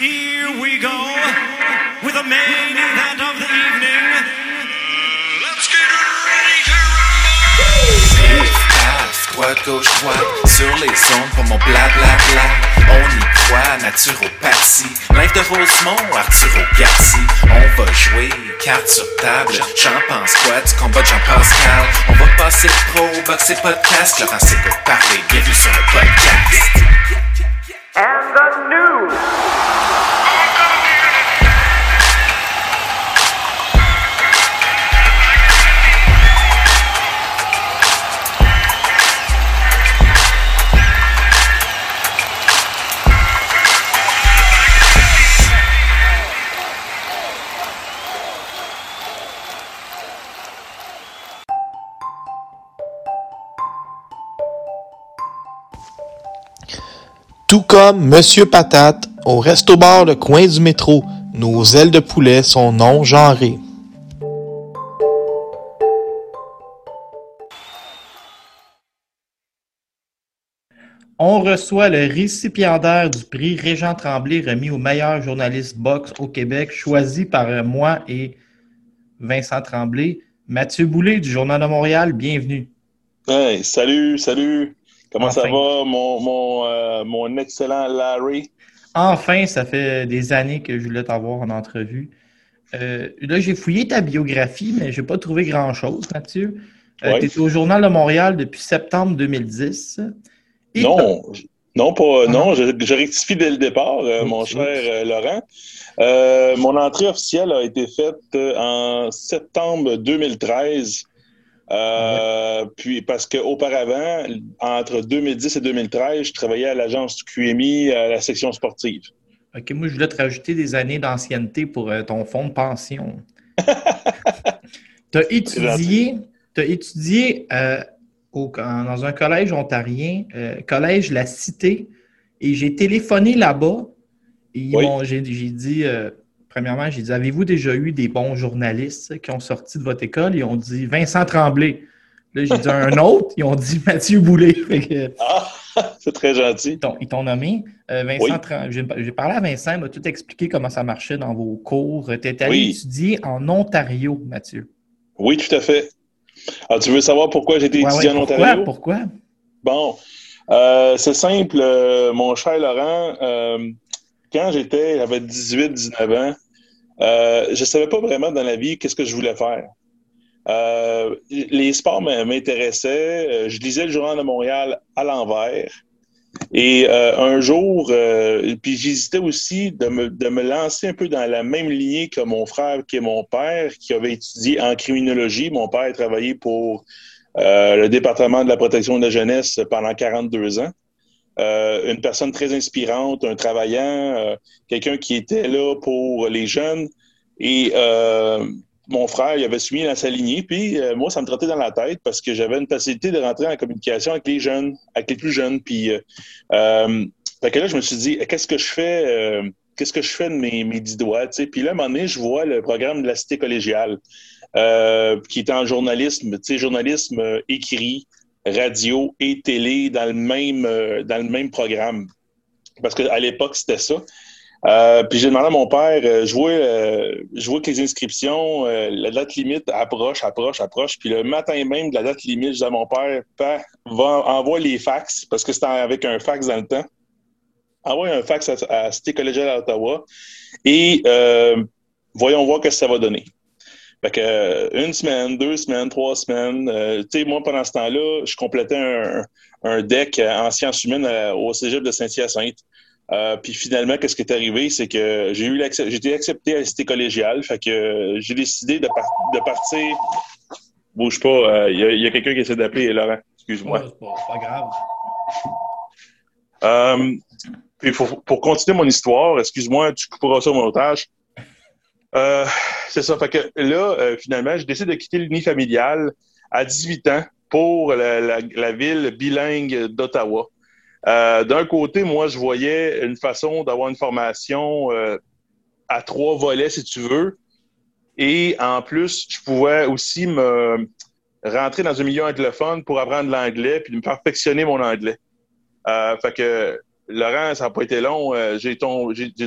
Here we go with the main event of the evening. Let's get ready to rumble! Droite, gauche, droite, sur les ondes pour mon blablabla. On y croit, naturopathie. Live de Rosemont, Arturo Garci. On va jouer, carte sur table. J'en pense quoi du combat de Jean-Pascal? On va passer pro, boxer podcast. Laurent Seco parler, bienvenue sur le podcast. Tout comme Monsieur Patate, au resto-bar le coin du métro, nos ailes de poulet sont non genrées. On reçoit le récipiendaire du prix Régent Tremblay remis au meilleur journaliste boxe au Québec, choisi par moi et Vincent Tremblay. Mathieu Boulay du Journal de Montréal, bienvenue. Hey, salut, salut. Comment ça va, mon, mon, euh, mon excellent Larry? Enfin, ça fait des années que je voulais t'avoir en entrevue. Euh, là, j'ai fouillé ta biographie, mais je n'ai pas trouvé grand-chose, Mathieu. Ouais. tu es au Journal de Montréal depuis septembre 2010. Et Non, non, pas, Ah non, je, je rectifie dès le départ, euh, mon cher euh, Laurent. Euh, mon entrée officielle a été faite euh, en septembre 2013. Euh, Puis parce qu'auparavant, entre 2010 et 2013, je travaillais à l'agence du QMI à la section sportive. OK, moi, je voulais te rajouter des années d'ancienneté pour euh, ton fonds de pension. tu as étudié, t'as étudié euh, au- dans un collège ontarien, euh, collège La Cité, et j'ai téléphoné là-bas. Et ils Oui. j'ai dit, euh, premièrement, j'ai dit, avez-vous déjà eu des bons journalistes qui ont sorti de votre école? Ils ont dit Vincent Tremblay. Là, j'ai dit un autre, ils ont dit Mathieu Boulay. Que, Ah, c'est très gentil. ils t'ont- ils t'ont nommé. Euh, Vincent, Oui. Tran- j'ai parlé à Vincent, il m'a tout expliqué comment ça marchait dans vos cours. Tu es allé Oui. étudier en Ontario, Mathieu. Oui, tout à fait. Ah, tu veux savoir pourquoi j'ai été Ouais, étudiant ouais, en? Ontario? Pourquoi? Bon, euh, c'est simple, euh, mon cher Laurent. euh, quand j'étais, j'avais 18-19 ans, euh, je savais pas vraiment dans la vie qu'est-ce que je voulais faire. Euh, les sports m'intéressaient. euh, Je lisais le Journal de Montréal à l'envers. Et un jour, puis j'hésitais aussi de me, de me lancer un peu dans la même lignée que mon frère, qui est mon père, qui avait étudié en criminologie. Mon père a travaillé pour le département de la protection de la jeunesse pendant 42 ans. Euh, une personne très inspirante, un travaillant, euh, quelqu'un qui était là pour les jeunes. Et euh, mon frère, il avait soumis dans sa lignée, puis euh, moi, ça me trottait dans la tête parce que j'avais une facilité de rentrer en communication avec les jeunes, avec les plus jeunes. Puis, euh, euh, fait que là, je me suis dit, qu'est-ce que je fais, qu'est-ce que je fais de mes, mes dix doigts? Puis là, à un moment donné, je vois le programme de la cité collégiale, qui est en journalisme, journalisme écrit, radio et télé dans le même, euh, dans le même programme. Parce qu'à l'époque, c'était ça. Euh, puis j'ai demandé à mon père, euh, je, vois, je vois que les inscriptions, la date limite approche, approche, approche. Puis le matin même de la date limite, je dis à mon père, va, envoie les fax, parce que c'était avec un fax dans le temps. Envoie un fax à, à Cité collégiale à Ottawa et voyons voir ce que ça va donner. Fait que euh, une semaine, deux semaines, trois semaines. euh, tu sais, moi, pendant ce temps-là, je complétais un, un deck en sciences humaines à- au Cégep de Saint-Hyacinthe. Euh, puis finalement, qu'est-ce qui est arrivé, c'est que j'ai eu j'ai été accepté à la cité collégiale. Fait que euh, j'ai décidé de, par- de partir. Bouge pas, euh, il y a, quelqu'un qui essaie d'appeler, Laurent. Excuse-moi. C'est pas, grave. Euh, puis pour, pour continuer mon histoire, excuse-moi, tu couperas ça au montage. Euh, c'est ça. Fait que là, euh, finalement, je décide de quitter l'uni familial à 18 ans pour la, la- la ville bilingue d'Ottawa. Euh, D'un côté, moi, je voyais une façon d'avoir une formation euh, à trois volets, si tu veux. Et en plus, je pouvais aussi me rentrer dans un milieu anglophone pour apprendre l'anglais puis me perfectionner mon anglais. Euh, fait que Laurent, ça n'a pas été long. J'ai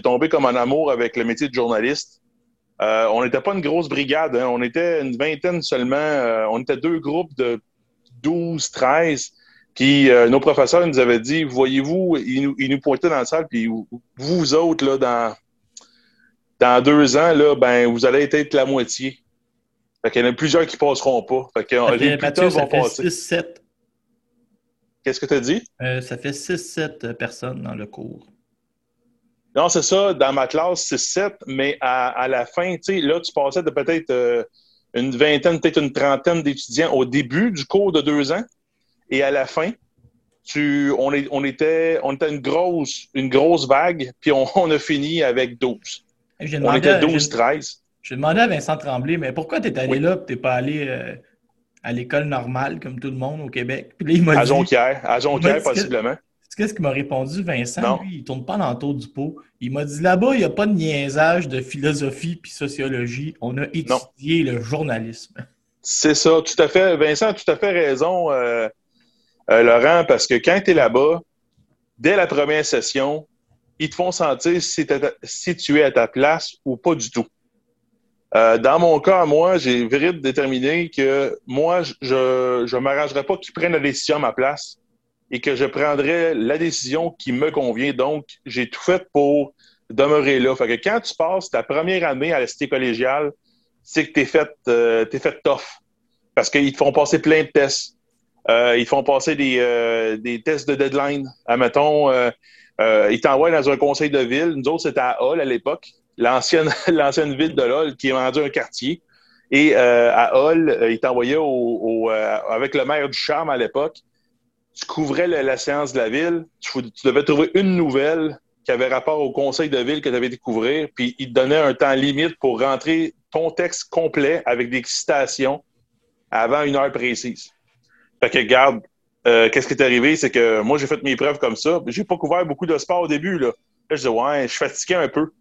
tombé comme en amour avec le métier de journaliste. Euh, on n'était pas une grosse brigade, hein. on était une vingtaine seulement. Euh, on était deux groupes de 12, 13. Puis euh, nos professeurs nous avaient dit, voyez-vous, ils nous, ils nous pointaient dans la salle, puis vous, autres, là, dans, dans deux ans, là, ben, vous allez être la moitié. Fait qu'il y en a plusieurs qui passeront pas. Fait que Ça les Mathieu, ça vont fait passer. 6-7. Qu'est-ce que tu as dit? Ça fait 6-7 personnes dans le cours. Non, c'est ça. Dans ma classe, c'est 7, mais à, à la fin, tu sais, là, tu passais de peut-être euh, une vingtaine, peut-être une trentaine d'étudiants au début du cours de deux ans. Et à la fin, tu, on, est, on, était, on était une grosse, une grosse vague, puis on, on a fini avec 12. J'ai On était à- 12, j'ai- 13. j'ai demandé à Vincent Tremblay, mais pourquoi tu es allé Oui. là et tu n'es pas allé euh, à l'école normale comme tout le monde au Québec? Puis là, il m'a À Jonquière, à Jonquière, possiblement. Tu sais qu'est-ce qu'il m'a répondu, Vincent? Non. Lui, il tourne pas dans le tour du pot. Il m'a dit là-bas, il n'y a pas de niaisage de philosophie puis sociologie. On a étudié le journalisme. C'est ça, tout à fait. Vincent a tout à fait raison, euh, euh, Laurent, parce que quand tu es là-bas, dès la première session, ils te font sentir si tu es à ta place ou pas du tout. Euh, dans mon cas, moi, j'ai vite déterminé que moi, je ne m'arrangerais pas qu'ils prennent la décision à ma place et que je prendrais la décision qui me convient. Donc, j'ai tout fait pour demeurer là. Fait que quand tu passes ta première année à la cité collégiale, c'est que tu es fait, euh, fait tough. Parce qu'ils te font passer plein de tests. Euh, ils te font passer des, euh, des tests de deadline. Admettons, euh, ils t'envoient dans un conseil de ville. Nous autres, c'était à Hall à l'époque, l'ancienne, ville de Hall qui est rendue un quartier. Et à Hall, ils t'envoyaient au, avec le maire du Charme à l'époque. Tu couvrais la, séance de la ville. Tu, devais trouver une nouvelle qui avait rapport au conseil de ville que tu avais découvrir, puis ils te donnaient un temps limite pour rentrer ton texte complet avec des citations avant une heure précise. Fait que, garde, euh, qu'est-ce qui est arrivé? C'est que moi, j'ai fait mes preuves comme ça. J'ai pas couvert beaucoup de sport au début. Là, je disais, ouais, je suis fatigué un peu.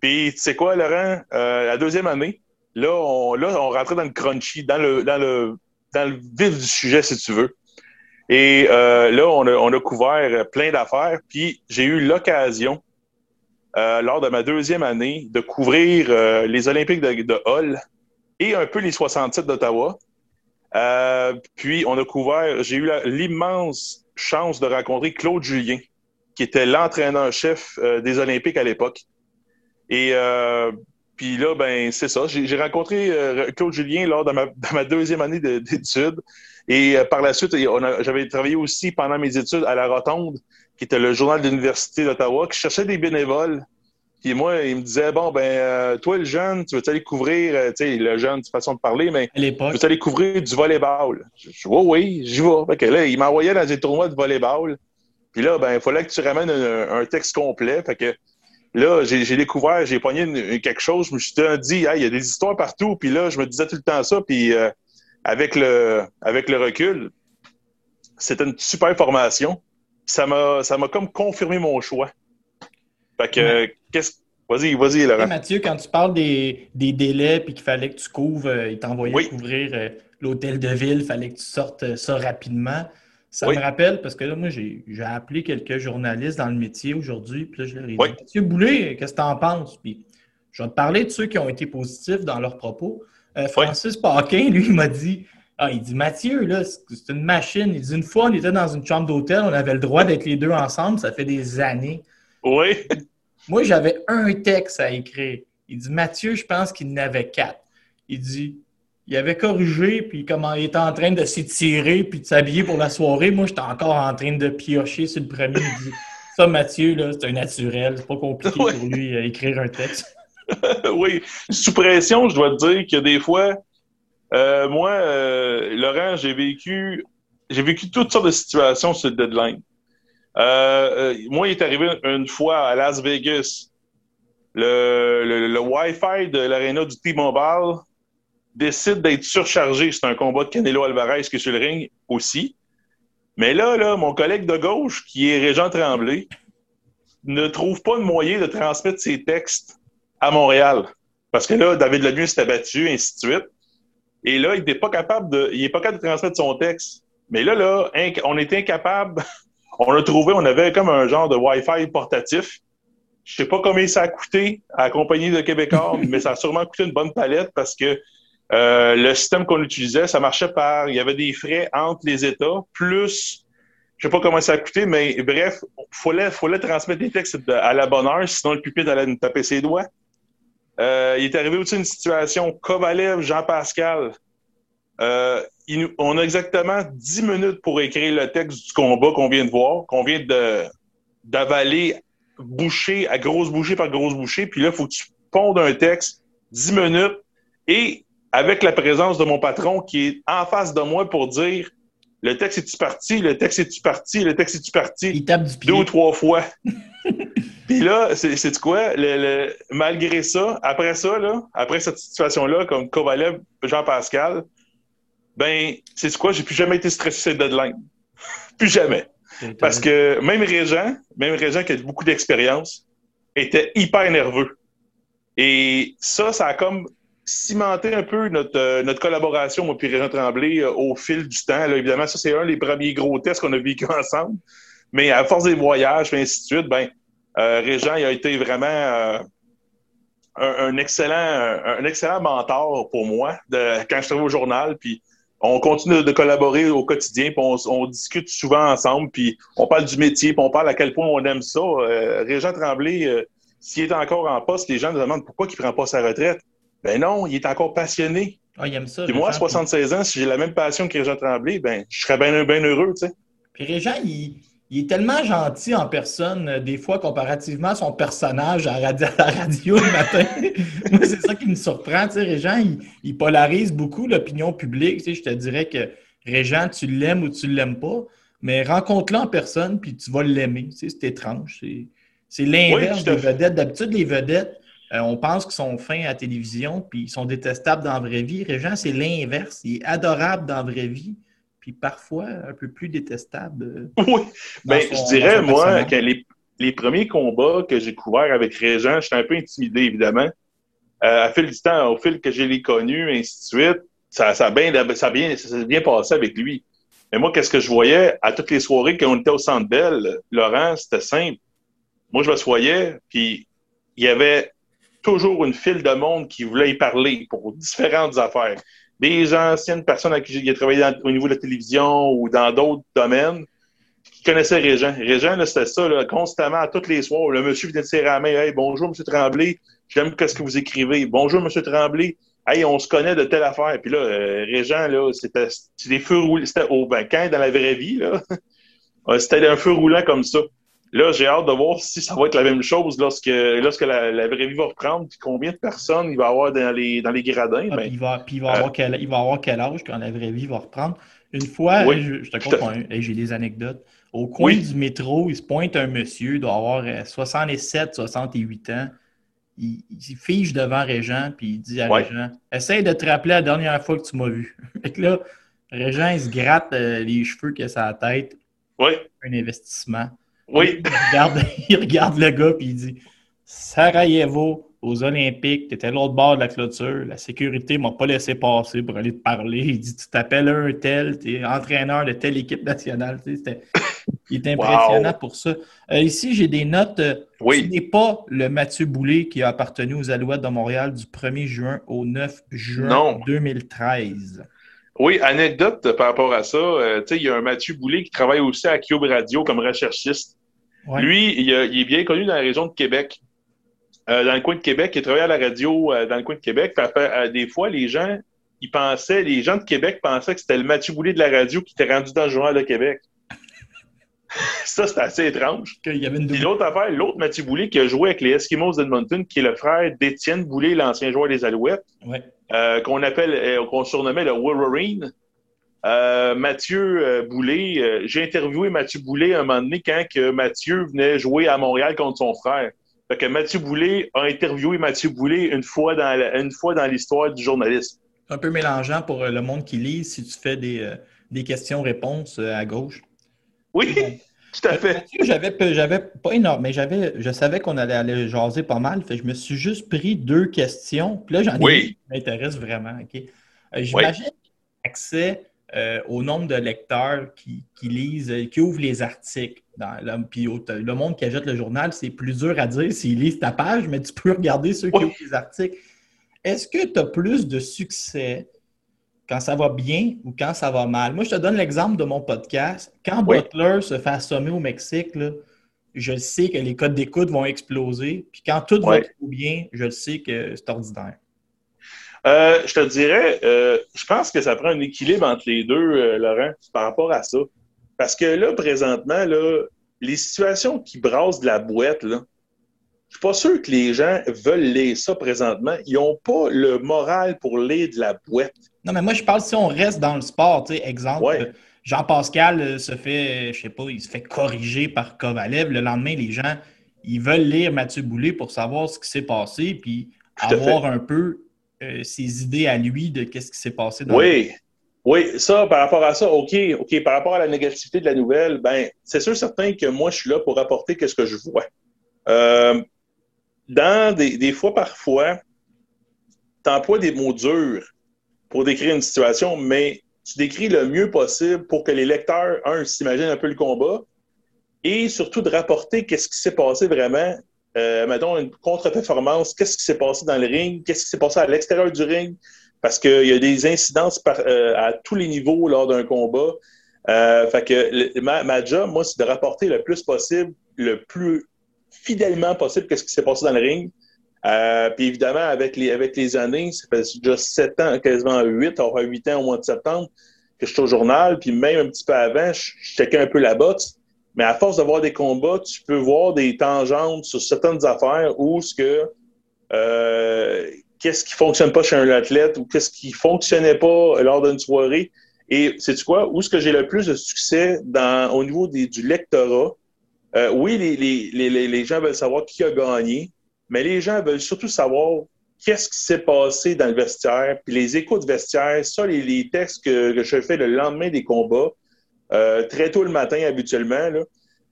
Puis, tu sais quoi, Laurent? Euh, la deuxième année, là, on, là, on rentrait dans le crunchy, dans le, dans le, dans le vif du sujet, si tu veux. Et euh, là, on a, couvert plein d'affaires. Puis, j'ai eu l'occasion, euh, lors de ma deuxième année, de couvrir euh, les Olympiques de, de Hull et un peu les 67 d'Ottawa. Puis, on a couvert, j'ai eu l'immense chance de rencontrer Claude Julien, qui était l'entraîneur-chef des Olympiques à l'époque. Et puis là, ben c'est ça. J'ai rencontré Claude Julien lors de ma, de ma deuxième année de- d'études. Et euh, par la suite, j'avais travaillé aussi pendant mes études à La Rotonde, qui était le journal de l'Université d'Ottawa, qui cherchait des bénévoles. Puis moi, il me disait, bon, ben, euh, toi, le jeune, tu veux aller couvrir, euh, tu sais, le jeune, c'est façon de parler, mais À l'époque, tu veux aller couvrir du volleyball? Je dis, oui, oui, j'y vais. Fait que là, il m'envoyait dans des tournois de volleyball. Puis là, ben, il fallait que tu ramènes un, un texte complet. Fait que là, j'ai découvert, j'ai pogné une- quelque chose. Je me suis dit, Hey, il y a des histoires partout. Puis là, je me disais tout le temps ça. Puis euh, avec, le, avec le recul, c'était une super formation. Ça m'a ça m'a comme confirmé mon choix. Fait que, qu'est-ce. Vas-y, vas-y, Laurent. Mathieu, quand tu parles des, des délais puis qu'il fallait que tu couvres, euh, il t'envoyait Oui. couvrir euh, l'hôtel de ville, il fallait que tu sortes euh, ça rapidement. Ça Oui. me rappelle, parce que là, moi, j'ai j'ai appelé quelques journalistes dans le métier aujourd'hui, puis là, je leur ai dit Oui. Mathieu Boulay, qu'est-ce que tu en penses? Puis je vais te parler de ceux qui ont été positifs dans leurs propos. Euh, Francis Paquin, lui, il m'a dit ah, il dit Mathieu, là, c'est c'est une machine. Il dit une fois, on était dans une chambre d'hôtel, on avait le droit d'être les deux ensemble, ça fait des années. Oui. Moi, j'avais un texte à écrire. Il dit Mathieu, je pense qu'il n'avait quatre. Il dit il avait corrigé, puis comment il était en train de s'étirer, puis de s'habiller pour la soirée. Moi, j'étais encore en train de piocher sur le premier. Il dit Ça, Mathieu, là, c'est un naturel. C'est pas compliqué Ouais. pour lui euh, écrire un texte. oui, sous pression, je dois te dire que des fois, euh, moi, euh, Laurent, j'ai vécu, j'ai vécu toutes sortes de situations sur le deadline. Euh, moi, il est arrivé une fois à Las Vegas, le, le, le Wi-Fi de l'aréna du T-Mobile décide d'être surchargé. C'est un combat de Canelo Alvarez qui est sur le ring aussi. Mais là, là, mon collègue de gauche, qui est Régent Tremblay, ne trouve pas de moyen de transmettre ses textes à Montréal. Parce que là, David Lemieux s'est abattu, ainsi de suite. Et là, il n'est pas capable de, il est pas capable de transmettre son texte. Mais là, là, on est incapable on a trouvé, on avait comme un genre de Wi-Fi portatif. Je sais pas combien ça a coûté à la compagnie de Québécois, mais ça a sûrement coûté une bonne palette parce que euh, le système qu'on utilisait, ça marchait par, il y avait des frais entre les États, plus, je sais pas comment ça a coûté, mais bref, fallait, fallait transmettre des textes à la bonne heure, sinon le pupitre allait nous taper ses doigts. Euh, il est arrivé aussi une situation Kovalev, Jean-Pascal. Euh, il on a exactement 10 minutes pour écrire le texte du combat qu'on vient de voir, qu'on vient d'avaler bouchée à grosse bouchée par grosse bouchée. Puis là, il faut que tu pondes un texte 10 minutes et avec la présence de mon patron qui est en face de moi pour dire le texte est-tu parti, le texte est-tu parti, le texte est-tu parti? Il tape du pied. deux ou trois fois. Puis là, c'est quoi? Le, le- malgré ça, après ça, là, après cette situation-là, comme Kovalev, Jean-Pascal, ben, c'est quoi? J'ai plus jamais été stressé sur cette deadline. plus jamais. Parce que même Régent, même Régent qui a beaucoup d'expérience, était hyper nerveux. Et ça, ça a comme cimenté un peu notre, euh, notre collaboration, moi puis Régent Tremblay, euh, au fil du temps. Là, évidemment, ça, c'est un des premiers gros tests qu'on a vécu ensemble. Mais à force des voyages, et ainsi de suite, ben, Régent, il a été vraiment euh, un, un excellent, un, un excellent mentor pour moi de, quand je travaille au journal. Puis on continue de collaborer au quotidien, puis on, on discute souvent ensemble, puis on parle du métier, puis on parle à quel point on aime ça. Euh, Régent Tremblay, euh, s'il est encore en poste, les gens nous demandent pourquoi il prend pas sa retraite. Ben non, il est encore passionné. Ah, il aime ça. Puis moi, à Régent. 76 ans, si j'ai la même passion que Régent Tremblay, ben je serais bien heureux, tu sais. Puis Régent, il, il est tellement gentil en personne, euh, des fois, comparativement à son personnage à, radi- à la radio le matin. Moi, c'est ça qui me surprend. Tu sais, Régent, il, il polarise beaucoup l'opinion publique. Tu sais, je te dirais que Régent, tu l'aimes ou tu ne l'aimes pas, mais rencontre-le en personne, puis tu vas l'aimer. Tu sais, c'est étrange. C'est, l'inverse Oui, des vedettes. D'habitude, les vedettes, euh, on pense qu'ils sont fins à la télévision, puis ils sont détestables dans la vraie vie. Régent, c'est l'inverse. Il est adorable dans la vraie vie, puis parfois un peu plus détestable. euh, Oui. Ben, son- je dirais, moi, que les, les premiers combats que j'ai couverts avec Régent, j'étais un peu intimidé, évidemment. Euh, à fil du temps, au fil que je l'ai connu, ainsi de suite, ça, ça, a bien, ça, a bien, ça s'est bien passé avec lui. Mais moi, qu'est-ce que je voyais à toutes les soirées quand on était au Centre Bell, Laurent, c'était simple. Moi, je m'assoyais, puis il y avait toujours une file de monde qui voulait y parler pour différentes affaires. Des anciennes personnes avec qui j'ai travaillé au niveau de la télévision ou dans d'autres domaines qui connaissaient Régent. Régent, c'était ça, constamment, tous les soirs. Le monsieur venait de serrer la main. Hey, bonjour, monsieur Tremblay. J'aime ce que vous écrivez. Bonjour, monsieur Tremblay. Hey, on se connaît de telle affaire. Puis là, euh, Régent, c'était des feux roulants. C'était au ben, dans la vraie vie, là. c'était un feu roulant comme ça. Là, j'ai hâte de voir si ça va être la même chose lorsque, lorsque la, la vraie vie va reprendre, puis combien de personnes il va y avoir dans les, dans les gradins. Ah, Ben, puis il va, puis il va euh, avoir quel, il va avoir quel âge quand la vraie vie va reprendre? Une fois, Oui, je, je te hey, j'ai des anecdotes. Au coin Oui. du métro, il se pointe un monsieur, il doit avoir euh, 67, 68 ans. Il, il fige devant Régent, puis il dit à Ouais. Régent Essaye de te rappeler la dernière fois que tu m'as vu. fait que là, Régent, il se gratte euh, les cheveux qu'il a sur la tête, oui, un investissement. Oui. Il regarde, il regarde le gars puis il dit Sarajevo, aux Olympiques, tu étais à l'autre bord de la clôture, la sécurité m'a pas laissé passer pour aller te parler. Il dit Tu t'appelles un tel, tu es entraîneur de telle équipe nationale. C'était- il est impressionnant Wow. pour ça. Euh, ici, j'ai des notes. euh, Oui. Ce n'est pas le Mathieu Boulay qui a appartenu aux Alouettes de Montréal du 1er juin au 9 juin Non. 2013. Oui, anecdote par rapport à ça. euh, tu sais, il y a un Mathieu Boulay qui travaille aussi à Cube Radio comme recherchiste. Ouais. Lui, il, est bien connu dans la région de Québec. Euh, dans le coin de Québec, il travaille à la radio euh, dans le coin de Québec. Euh, des fois, les gens, ils pensaient, les gens de Québec pensaient que c'était le Mathieu Boulay de la radio qui était rendu dans le journal de Québec. ça, c'est assez étrange. Il y avait une Puis double- l'autre affaire, l'autre Mathieu Boulay qui a joué avec les Eskimos d'Edmonton, qui est le frère d'Étienne Boulay, l'ancien joueur des Alouettes Ouais. euh, qu'on appelle, euh, qu'on surnommait le Wolverine. Euh, Mathieu euh, Boulay, euh, j'ai interviewé Mathieu Boulay un moment donné quand que Mathieu venait jouer à Montréal contre son frère. Fait que Mathieu Boulay a interviewé Mathieu Boulay une fois dans la- une fois dans l'histoire du journalisme. un peu mélangeant pour euh, le monde qui lit si tu fais des, euh, des questions-réponses euh, à gauche. Oui, tout à fait. Mathieu, j'avais, j'avais pas énorme, mais j'avais, je savais qu'on allait aller jaser pas mal. Fait que je me suis juste pris deux questions. Puis là, j'en ai Oui. une qui m'intéresse vraiment. ok? Euh, j'imagine accès euh, au nombre de lecteurs qui, qui lisent, euh, qui ouvrent les articles. Dans le, puis au- le monde qui achète le journal, c'est plus dur à dire s'ils lisent ta page, mais tu peux regarder ceux qui Oui. ouvrent les articles. Est-ce que tu as plus de succès quand ça va bien ou quand ça va mal? Moi, je te donne l'exemple de mon podcast. Quand Oui. Butler se fait assommer au Mexique, là, je sais que les codes d'écoute vont exploser. Puis quand tout va trop bien, je le sais que c'est ordinaire. Euh, je te dirais, euh, je pense que ça prend un équilibre entre les deux, euh, Laurent, par rapport à ça. Parce que là, présentement, là, les situations qui brassent de la boîte, là, je suis pas sûr que les gens veulent lire ça présentement. Ils n'ont pas le moral pour lire de la boîte. Non, mais moi, je parle si on reste dans le sport. tu sais, Exemple, Ouais. Jean-Pascal se fait, je sais pas, il se fait corriger par Kovalev. Le lendemain, les gens, ils veulent lire Mathieu Boulay pour savoir ce qui s'est passé, puis avoir un peu euh, ses idées à lui de qu'est-ce qui s'est passé dans Oui, oui, ça, par rapport à ça, OK, OK, par rapport à la négativité de la nouvelle, ben, c'est sûr certain que moi, je suis là pour apporter qu'est-ce que je vois. Euh, dans des, des fois, parfois, tu emploies des mots durs pour décrire une situation, mais tu décris le mieux possible pour que les lecteurs, un, s'imaginent un peu le combat et surtout de rapporter qu'est-ce qui s'est passé vraiment. Euh, mettons, une contre-performance, qu'est-ce qui s'est passé dans le ring, qu'est-ce qui s'est passé à l'extérieur du ring, parce qu'il y a des incidences euh, à tous les niveaux lors d'un combat. Euh, fait que ma, ma job, moi, c'est de rapporter le plus possible, le plus fidèlement possible, qu'est-ce qui s'est passé dans le ring. Euh, puis évidemment, avec les, avec les années, ça fait déjà sept ans, quasiment huit, on aura huit ans au mois de septembre que je suis au journal, puis même un petit peu avant, je, checkais un peu la boxe. Mais à force de voir des combats, tu peux voir des tangentes sur certaines affaires où ce que euh, qu'est-ce qui fonctionne pas chez un athlète ou qu'est-ce qui fonctionnait pas lors d'une soirée. Et c'est quoi? Où est-ce que j'ai le plus de succès dans, au niveau du lectorat? Euh, oui, les, les, les, les gens veulent savoir qui a gagné, mais les gens veulent surtout savoir qu'est-ce qui s'est passé dans le vestiaire, puis les échos de vestiaire, ça, les, les textes que, que je fais le lendemain des combats, euh, très tôt le matin habituellement,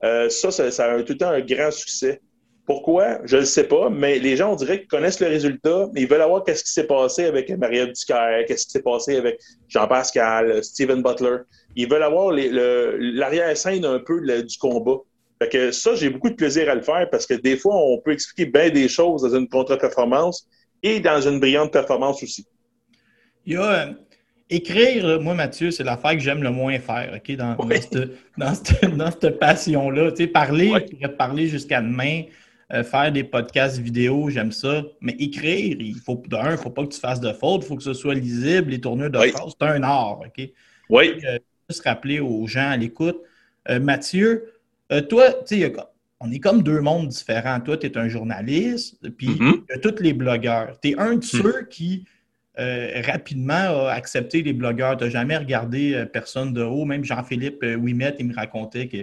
euh, ça, ça, a tout le temps un grand succès. Pourquoi? Je ne sais pas, mais les gens, on dirait qu'ils connaissent le résultat, mais ils veulent avoir qu'est-ce qui s'est passé avec Maria Ducaire, qu'est-ce qui s'est passé avec Jean-Pascal, Steven Butler. Ils veulent avoir l'arrière-scène un peu du combat. Fait que ça, j'ai beaucoup de plaisir à le faire parce que des fois, on peut expliquer bien des choses dans une contre-performance et dans une brillante performance aussi. Il y a euh, écrire, là, moi, Mathieu, c'est l'affaire que j'aime le moins faire, OK, dans, Oui. dans cette, dans cette- dans cette passion-là. Tu sais, parler, je pourrais parler jusqu'à demain, euh, faire des podcasts vidéo, j'aime ça. Mais écrire, il faut, d'un, il ne faut pas que tu fasses de fautes, il faut que ce soit lisible, les tournures de Oui. c'est un art, OK? Oui. Juste rappeler aux gens à l'écoute. Euh, Mathieu, euh, toi, tu sais, on est comme deux mondes différents. Toi, tu es un journaliste, puis y a tous les blogueurs. Tu es un de ceux qui euh, rapidement a accepté les blogueurs. Tu n'as jamais regardé euh, personne de haut. Même Jean-Philippe euh, Ouimet, il me racontait que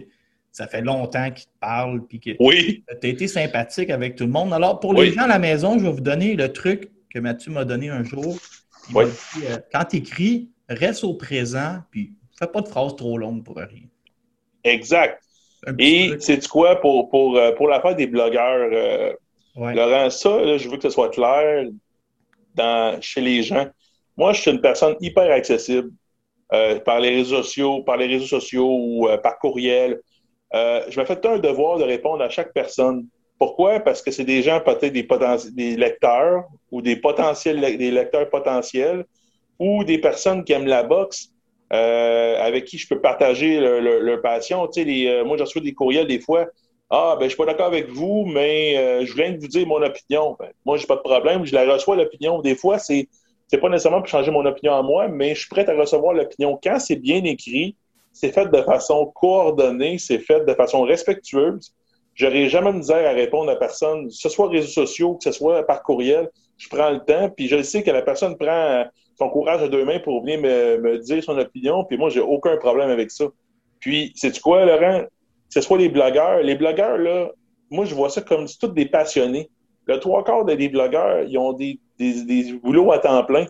ça fait longtemps qu'il te parle, puis que Oui. tu as été sympathique avec tout le monde. Alors, pour les gens à la maison, je vais vous donner le truc que Mathieu m'a donné un jour. Il Oui. m'a dit, euh, quand tu écris, reste au présent, puis fais pas de phrases trop longues pour rien. Exact. Et c'est quoi? Pour, pour, pour l'affaire des blogueurs, Ouais. Laurent, ça, là, je veux que ce soit clair chez les gens. Moi, je suis une personne hyper accessible euh, par les réseaux sociaux, par les réseaux sociaux ou euh, par courriel. Euh, je me fais tout un devoir de répondre à chaque personne. Pourquoi? Parce que c'est des gens, peut-être des, lecteurs ou des potentiels lecteurs potentiels ou des personnes qui aiment la boxe avec qui je peux partager leur, passion. Tu sais, moi, je reçois des courriels des fois. Ah, ben, je suis pas d'accord avec vous, mais euh, je viens de vous dire mon opinion. Ben, moi, j'ai pas de problème. Je la reçois, l'opinion. Des fois, c'est, c'est pas nécessairement pour changer mon opinion à moi, mais je suis prêt à recevoir l'opinion. Quand c'est bien écrit, c'est fait de façon coordonnée, c'est fait de façon respectueuse. J'aurais jamais de misère à répondre à personne, que ce soit réseaux sociaux, que ce soit par courriel. Je prends le temps, puis je sais que la personne prend son courage à deux mains pour venir me, me dire son opinion, puis moi, j'ai aucun problème avec ça. Puis, c'est quoi, Laurent? Ce soit les blogueurs. Les blogueurs, là, moi, je vois ça comme tous des passionnés. Le trois quarts des blogueurs, ils ont des, des, des boulots à temps plein.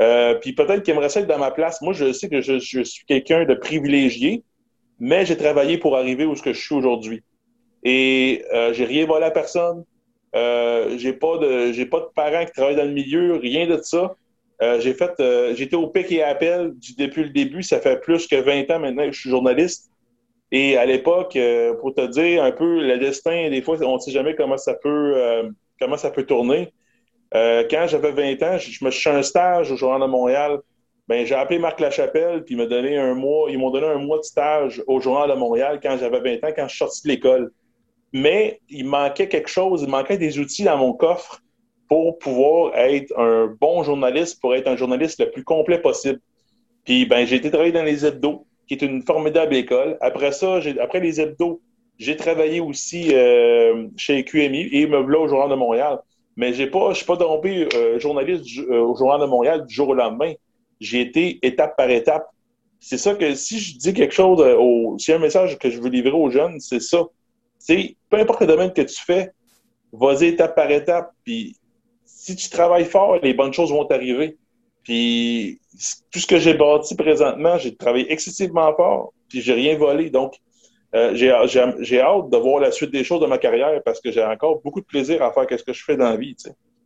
Euh, puis peut-être qu'ils aimeraient ça être dans ma place. Moi, je sais que je, je suis quelqu'un de privilégié, mais j'ai travaillé pour arriver où ce que je suis aujourd'hui. Et euh, j'ai rien volé à personne. Euh, j'ai pas de j'ai pas de parents qui travaillent dans le milieu, rien de ça. Euh, j'ai fait, euh, j'étais au pic et appel du, depuis le début. Ça fait plus que 20 ans maintenant que je suis journaliste. Et à l'époque, euh, pour te dire un peu le destin, des fois, on ne sait jamais comment ça peut, euh, comment ça peut tourner. Euh, quand j'avais 20 ans, je, me suis un stage au Journal de Montréal. Ben, j'ai appelé Marc Lachapelle, puis donné un mois, ils m'ont donné un mois de stage au Journal de Montréal quand j'avais 20 ans, quand je suis sorti de l'école. Mais il manquait quelque chose, il manquait des outils dans mon coffre pour pouvoir être un bon journaliste, pour être un journaliste le plus complet possible. Puis ben, j'ai été travailler dans les hebdos, qui est une formidable école. Après ça, après les hebdos, j'ai travaillé aussi euh, chez QMI et me au Journal de Montréal. Mais j'ai pas, je suis pas tombé euh, journaliste euh, au Journal de Montréal du jour au lendemain. J'ai été étape par étape. C'est ça que si je dis quelque chose, au, a un message que je veux livrer aux jeunes, c'est ça. C'est peu importe le domaine que tu fais, vas-y étape par étape. Puis si tu travailles fort, les bonnes choses vont t'arriver. Puis tout ce que j'ai bâti présentement, j'ai travaillé excessivement fort, puis j'ai rien volé. Donc, euh, j'ai hâte de voir la suite des choses de ma carrière parce que j'ai encore beaucoup de plaisir à faire ce que je fais dans la vie.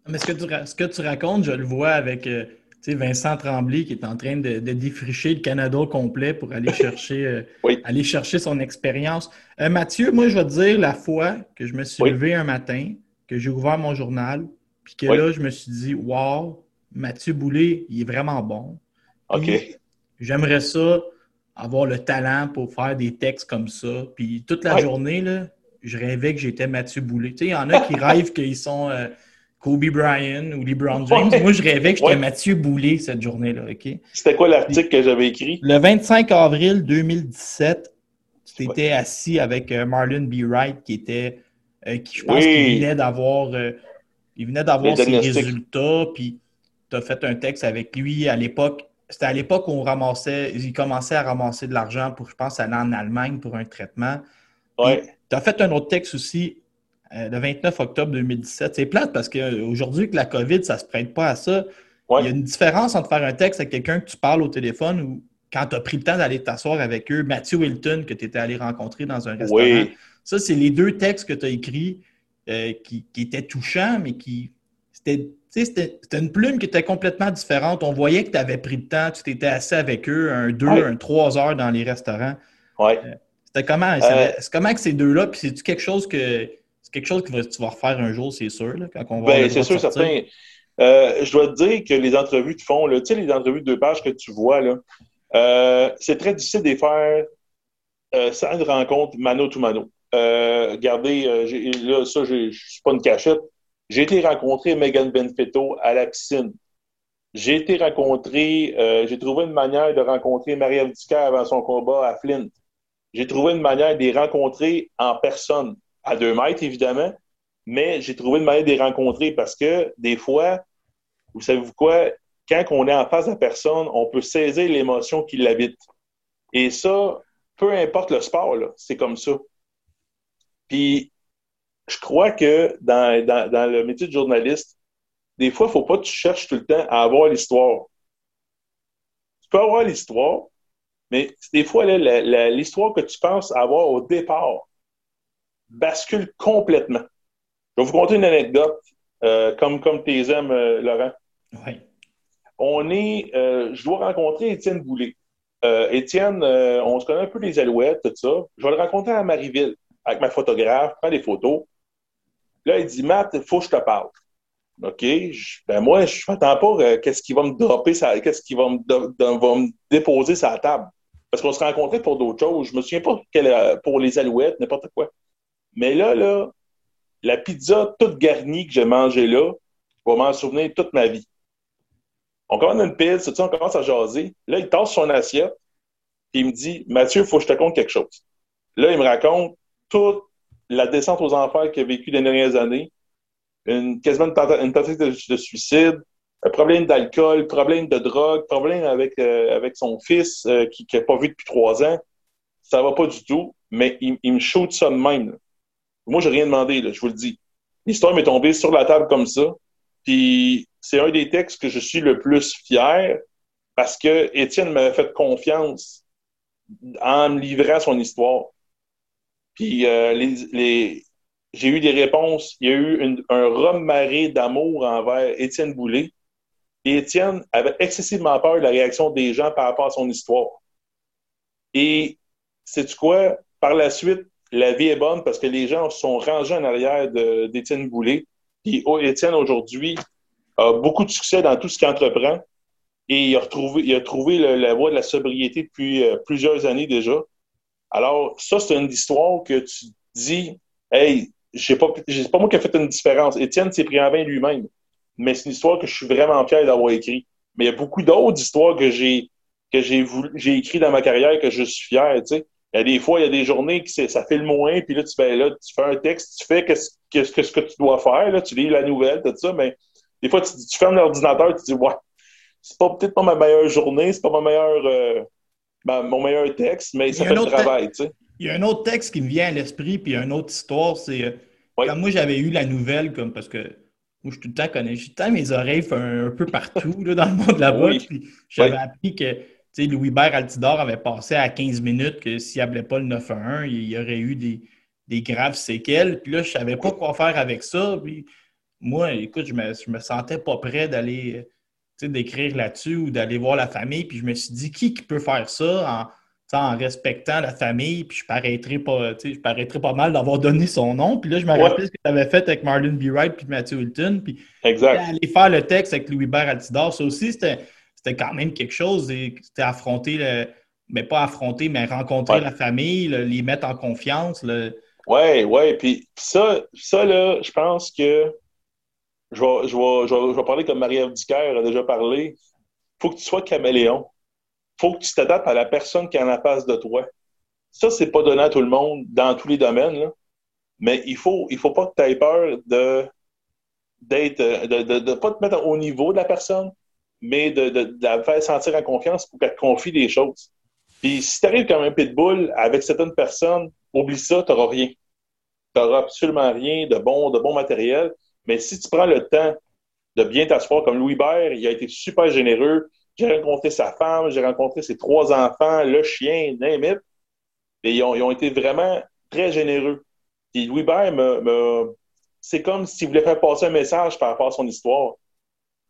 Mais ce que tu, ce que tu racontes, je le vois avec euh, Vincent Tremblay qui est en train de, de défricher le Canada au complet pour aller chercher, euh, Oui. aller chercher son expérience. Mathieu, moi, je vais te dire la fois que je me suis Oui. levé un matin, que j'ai ouvert mon journal, puis que Oui. là, je me suis dit, wow, Mathieu Boulay, il est vraiment bon. OK. J'aimerais ça, avoir le talent pour faire des textes comme ça. Puis toute la Ouais. journée, là, je rêvais que j'étais Mathieu Boulay. Tu sais, il y en a qui rêvent qu'ils sont euh, Kobe Bryant ou LeBron James. Ouais. Moi, je rêvais que j'étais Ouais. Mathieu Boulay cette journée-là. OK? C'était quoi l'article que j'avais écrit? Le 25 avril 2017, tu étais assis avec euh, Marlon B. Wright, qui était, euh, qui je pense Oui. qu'il venait d'avoir, il venait d'avoir ses résultats, puis tu as fait un texte avec lui à l'époque. C'était à l'époque où on ramassait, il commençait à ramasser de l'argent pour, je pense, aller en Allemagne pour un traitement. Ouais. Tu as fait un autre texte aussi euh, le 29 octobre 2017. C'est plate parce qu'aujourd'hui, que la COVID, ça ne se prête pas à ça. Ouais. Il y a une différence entre faire un texte avec quelqu'un que tu parles au téléphone ou quand tu as pris le temps d'aller t'asseoir avec eux, Matthew Wilton, que tu étais allé rencontrer dans un restaurant. Oui. Ça, c'est les deux textes que tu as écrits euh, qui, qui étaient touchants, mais qui. C'était, c'était, une plume qui était complètement différente. On voyait que tu avais pris le temps, tu t'étais assis avec eux un deux, Ouais. un trois heures dans les restaurants. Ouais. C'était comment? Euh, comment que ces deux-là? Puis c'est-tu quelque chose que. C'est quelque chose que tu vas refaire un jour, c'est sûr, là, quand on va Ben, c'est de sûr, certain. Euh, je dois te dire que les entrevues te font, là, tu sais, les entrevues de deux pages que tu vois, là, euh, c'est très difficile de les faire euh, sans une rencontre mano to mano. Euh, regardez, euh, là, ça, je suis pas une cachette. J'ai été rencontrer Megan Benfetto à la piscine. J'ai été rencontrer, euh, j'ai trouvé une manière de rencontrer Marie-Ève avant son combat à Flint. J'ai trouvé une manière de les rencontrer en personne, à deux mètres, évidemment, mais j'ai trouvé une manière de les rencontrer parce que des fois, vous savez-vous quoi, quand on est en face de la personne, on peut saisir l'émotion qui l'habite. Et ça, peu importe le sport, c'est comme ça. Puis, je crois que dans, dans, dans le métier de journaliste, des fois, il ne faut pas que tu cherches tout le temps à avoir l'histoire. Tu peux avoir l'histoire, mais des fois, l'histoire que tu penses avoir au départ bascule complètement. Je vais vous conter une anecdote, euh, comme, comme tes aimes, euh, Laurent. Ouais. On est, euh, je dois rencontrer Étienne Boulay. Étienne, on se connaît un peu les alouettes, tout ça. Je vais le rencontrer à Marieville avec ma photographe, prends des photos. Là, il dit, Matt, il faut que je te parle. OK? Ben moi, je m'attends pas euh, qu'est-ce qu'il va me dropper, qu'est-ce qu'il va me, déposer sur la table. Parce qu'on se rencontrait pour d'autres choses. Je me souviens pas euh, pour les alouettes, n'importe quoi. Mais là, là, la pizza toute garnie que j'ai mangée là, je vais m'en souvenir toute ma vie. On commande une pizza, tout on commence à jaser. Là, il tasse son assiette, puis il me dit Mathieu, il faut que je te compte quelque chose. Là, il me raconte toute la descente aux enfers qu'il a vécu les dernières années, une, quasiment une, tenta- une tentative de, de suicide, un problème d'alcool, problème de drogue, problème avec, euh, avec son fils euh, qui n'a pas vu depuis trois ans. Ça va pas du tout, mais il, me shoot ça de même. là. Moi, j'ai rien demandé, je vous le dis. L'histoire m'est tombée sur la table comme ça. Puis c'est un des textes que je suis le plus fier parce que Étienne m'avait fait confiance en me livrant son histoire. Puis euh, j'ai eu des réponses. Il y a eu un rhum marée d'amour envers Étienne Boulay. Et Étienne avait excessivement peur de la réaction des gens par rapport à son histoire. Et sais-tu quoi? Par la suite, la vie est bonne parce que les gens sont rangés en arrière d'Étienne Boulay. Puis oh, Étienne, aujourd'hui, a beaucoup de succès dans tout ce qu'il entreprend. Et il a, retrouvé, a trouvé la voie de la sobriété depuis euh, plusieurs années déjà. Alors, ça, c'est une histoire que tu dis, hey, c'est pas, c'est pas moi qui ai fait une différence. Étienne s'est pris en vain lui-même. Mais c'est une histoire que je suis vraiment fier d'avoir écrit. Mais il y a beaucoup d'autres histoires que j'ai que j'ai j'ai écrit dans ma carrière que je suis fier, tu sais. Il y a des fois, il y a des journées que c'est- ça fait le moins, puis là, tu fais, là, tu fais un texte, tu fais qu'est-ce que, ce que tu dois faire, là, tu lis la nouvelle, tout ça, mais des fois, tu, tu fermes l'ordinateur, tu dis, ouais, c'est pas peut-être pas ma meilleure journée, c'est pas ma meilleure, euh, ma- mon meilleur texte, mais ça Il y a fait le travail, tu sais. Il y a un autre texte qui me vient à l'esprit, puis une autre histoire, c'est euh, Oui. quand moi j'avais eu la nouvelle, comme parce que moi je suis tout le temps connais, j'ai tout le temps mes oreilles un, un peu partout là, dans le monde de la boxe. J'avais Oui. appris que Louis-Bert Altidor avait passé à 15 minutes que s'il n'appelait pas le 9 à 1, il y aurait eu des, des graves séquelles. Puis là, je ne savais pas quoi faire avec ça. Puis moi, écoute, je me, je me sentais pas prêt d'aller euh, d'écrire là-dessus ou d'aller voir la famille. Puis je me suis dit, qui, qui peut faire ça en, en respectant la famille? Puis je paraîtrais pas, je paraîtrais pas mal d'avoir donné son nom. Puis là, je me Ouais. rappelle ce que tu avais fait avec Marlon B. Wright puis Matthew Hilton. Puis aller faire le texte avec Louis-Bert Altidor, ça aussi, c'était c'était quand même quelque chose. C'était affronter, le, mais pas affronter, mais rencontrer Ouais. la famille, le- les mettre en confiance. Ouais, ouais. Puis ça, ça là, je pense que je vais, je je je vais parler comme Marie-Ève Dicker a déjà parlé. faut que tu sois caméléon. faut que tu t'adaptes à la personne qui est en face de toi. Ça, c'est pas donné à tout le monde dans tous les domaines, mais il faut, il faut pas que tu aies peur de d'être de, de, de pas te mettre au niveau de la personne, mais de la faire sentir en confiance pour qu'elle te confie des choses. Puis si tu arrives comme un pitbull avec certaines personnes, oublie ça, tu n'auras rien. Tu n'auras absolument rien de bon, de bon matériel. Mais si tu prends le temps de bien t'asseoir, comme Louis Bert, il a été super généreux. J'ai rencontré sa femme, j'ai rencontré ses trois enfants, le chien, name. Et ils ont, été vraiment très généreux. Louis Bert me, c'est comme s'il voulait faire passer un message par rapport à son histoire.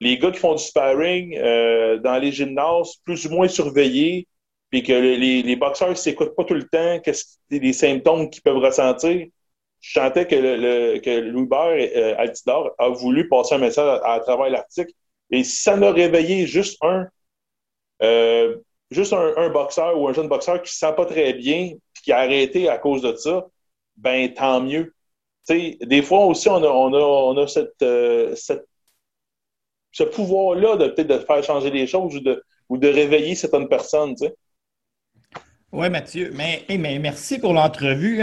Les gars qui font du sparring euh, dans les gymnases, plus ou moins surveillés, puis que le- les, les boxeurs ne s'écoutent pas tout le temps, qu'est-ce les symptômes qu'ils peuvent ressentir. Je sentais que, le, que Louis Bert euh, Altidor a voulu passer un message à, travers l'article. Et si ça n'a réveillé juste un, euh, juste un, boxeur ou un jeune boxeur qui ne se sent pas très bien puis qui a arrêté à cause de ça, ben tant mieux. Des fois aussi, on a, on a, on a cette, euh, cette- ce pouvoir-là de peut-être de faire changer les choses ou de, ou de réveiller certaines personnes. Oui, Mathieu. Mais, mais merci pour l'entrevue.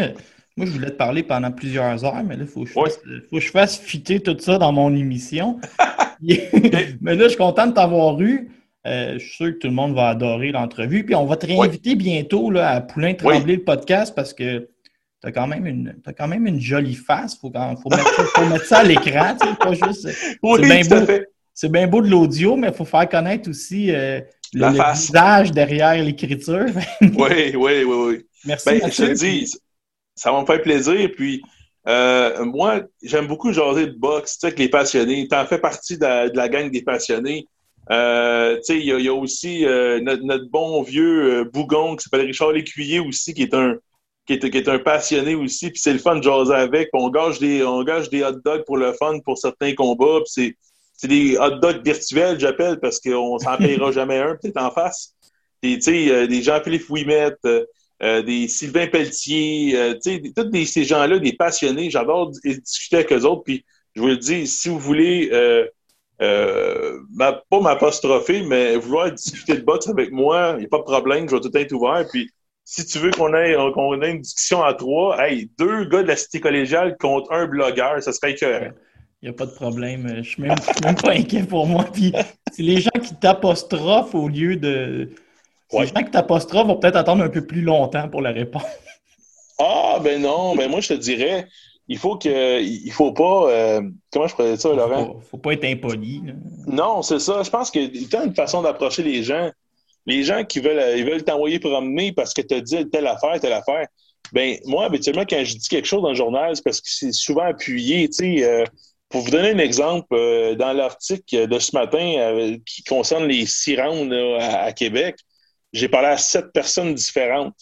Moi, je voulais te parler pendant plusieurs heures, mais là, il faut, que je Ouais. fasse- faut que je fasse fitter tout ça dans mon émission. mais là, je suis content de t'avoir eu. Euh, je suis sûr que tout le monde va adorer l'entrevue. Puis on va te réinviter bientôt là, à Poulain Tremblay, le podcast, parce que tu as quand même une, t'as quand même une jolie face. Il faut, quand- faut, mettre, ça- faut mettre ça à l'écran. tu sais, pas juste. Oui, bien tout à beau. fait. C'est bien beau de l'audio, mais il faut faire connaître aussi euh, le, visage derrière l'écriture. Oui, oui, oui, oui. Merci. Ben, je te dis, ça va me faire plaisir. Puis, euh, moi, j'aime beaucoup jaser de boxe, tu sais, avec les passionnés. Tu en fais partie de la, gang des passionnés. Euh, tu sais, il y, a- aussi euh, notre, bon vieux euh, bougon qui s'appelle Richard Lécuyer aussi, qui est un qui est, un passionné aussi. Puis c'est le fun de jaser avec. On gage des, des hot dogs pour le fun pour certains combats. C'est, des hot dogs virtuels, j'appelle, parce qu'on s'en payera jamais un, peut-être en face. Des, tu sais, euh, des Jean-Philippe Ouimet, euh, des Sylvain Pelletier, euh, tu sais, tous ces gens-là, des passionnés, j'adore discuter avec eux autres. Puis je vous le dis, si vous voulez, euh, ma- pas m'apostropher, mais vouloir discuter de boxe avec moi, il n'y a pas de problème, je vais tout être ouvert. Puis si tu veux qu'on ait, une discussion à trois, hey, deux gars de la cité collégiale contre un blogueur, ça serait écœurant. Il n'y a pas de problème. Je ne suis même pas inquiet pour moi. Puis, c'est les gens qui t'apostrophent au lieu de. Ouais. Les gens qui t'apostrophent vont peut-être attendre un peu plus longtemps pour la réponse. Ah, ben non, ben moi je te dirais, il faut que, il faut pas, euh, comment je pourrais ça, Laurent? Faut, faut pas être impoli. là. Non, c'est ça. Je pense qu'il y a une façon d'approcher les gens. Les gens qui veulent, ils veulent t'envoyer promener parce que tu as dit telle affaire, telle affaire. Ben, moi, habituellement, quand je dis quelque chose dans le journal, c'est parce que c'est souvent appuyé. Tu sais, euh, pour vous donner un exemple, euh, dans l'article de ce matin euh, qui concerne les à, à Québec, j'ai parlé à sept personnes différentes.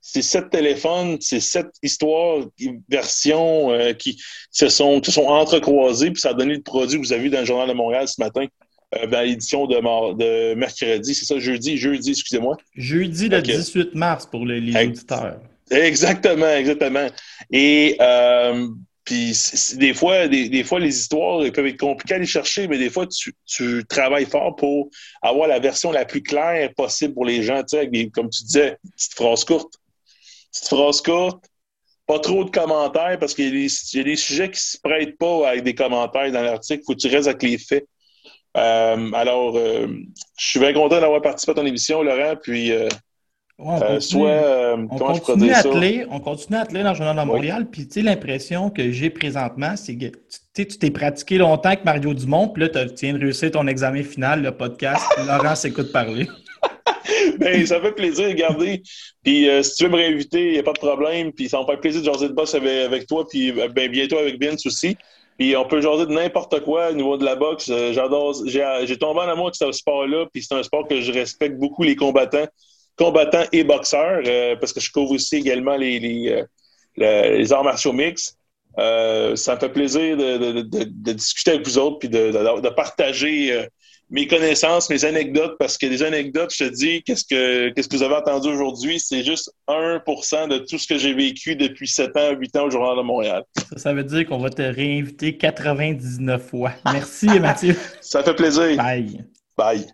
C'est sept téléphones, c'est sept histoires, versions euh, qui se sont, qui sont entrecroisées, puis ça a donné le produit que vous avez vu dans le Journal de Montréal ce matin, euh, dans l'édition de, mercredi. C'est ça, jeudi, jeudi, excusez-moi. Jeudi le Ok. 18 mars pour le- les Hey. auditeurs. Exactement, exactement. Et euh, puis des fois, des, fois, les histoires elles peuvent être compliquées à aller chercher, mais des fois, tu, travailles fort pour avoir la version la plus claire possible pour les gens, tu sais, avec des, comme tu disais, petite phrase courte. Petite phrase courte, pas trop de commentaires parce qu'il y, a des- il sujets qui se prêtent pas avec des commentaires dans l'article. Faut que tu restes avec les faits. Euh, alors, euh, je suis bien content d'avoir participé à ton émission, Laurent. Puis, euh, Ouais, on euh, continue. soit, euh, On comment je pourrais continue, à ça? atteler, on continue à atteler dans le Journal de Montréal, puis tu sais, l'impression que j'ai présentement, c'est que tu t'es pratiqué longtemps avec Mario Dumont, puis là, tu viens de réussir ton examen final, le podcast, Laurent s'écoute parler. Ben, ça fait plaisir, regardez. Puis euh, si tu veux me réinviter, il n'y a pas de problème. Puis ça me fait plaisir de jaser de boxe avec, avec toi, puis ben, bientôt avec Vince aussi. Puis on peut jaser de n'importe quoi au niveau de la boxe. J'adore. J'ai j'ai tombé en amour avec ce sport-là, puis c'est un sport que je respecte beaucoup les combattants, combattants et boxeurs, euh, parce que je couvre aussi également les, les, euh, les arts martiaux mixtes. Euh, ça me fait plaisir de, de- de- de discuter avec vous autres, puis de, partager euh, mes connaissances, mes anecdotes, parce que des anecdotes, je te dis, qu'est-ce que, qu'est-ce que vous avez entendu aujourd'hui, c'est juste 1% de tout ce que j'ai vécu depuis 7 ans, 8 ans au Journal de Montréal. Ça, ça veut dire qu'on va te réinviter 99 fois. Merci, Mathieu. Ça fait plaisir. Bye. Bye.